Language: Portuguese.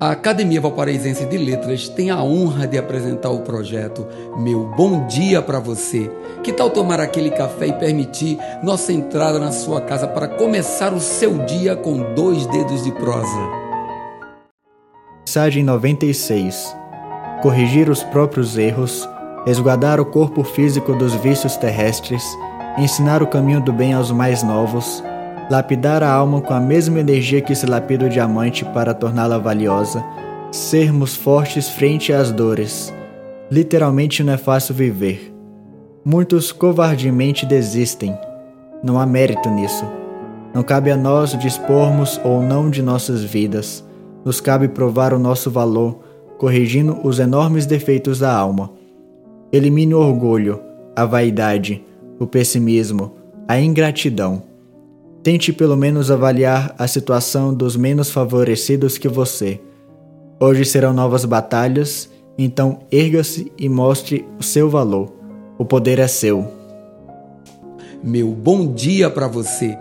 A Academia Valparaísense de Letras tem a honra de apresentar o projeto Meu Bom Dia para Você. Que tal tomar aquele café e permitir nossa entrada na sua casa para começar o seu dia com dois dedos de prosa? Mensagem 96 Corrigir os próprios erros, resguardar o corpo físico dos vícios terrestres, ensinar o caminho do bem aos mais novos lapidar a alma com a mesma energia que se lapida o diamante para torná-la valiosa, sermos fortes frente às dores. Literalmente não é fácil viver. Muitos covardemente desistem. Não há mérito nisso. Não cabe a nós dispormos ou não de nossas vidas. Nos cabe provar o nosso valor, corrigindo os enormes defeitos da alma. Elimine o orgulho, a vaidade, o pessimismo, a ingratidão Tente pelo menos avaliar a situação dos menos favorecidos que você. Hoje serão novas batalhas, então erga-se e mostre o seu valor. O poder é seu. Meu bom dia para você.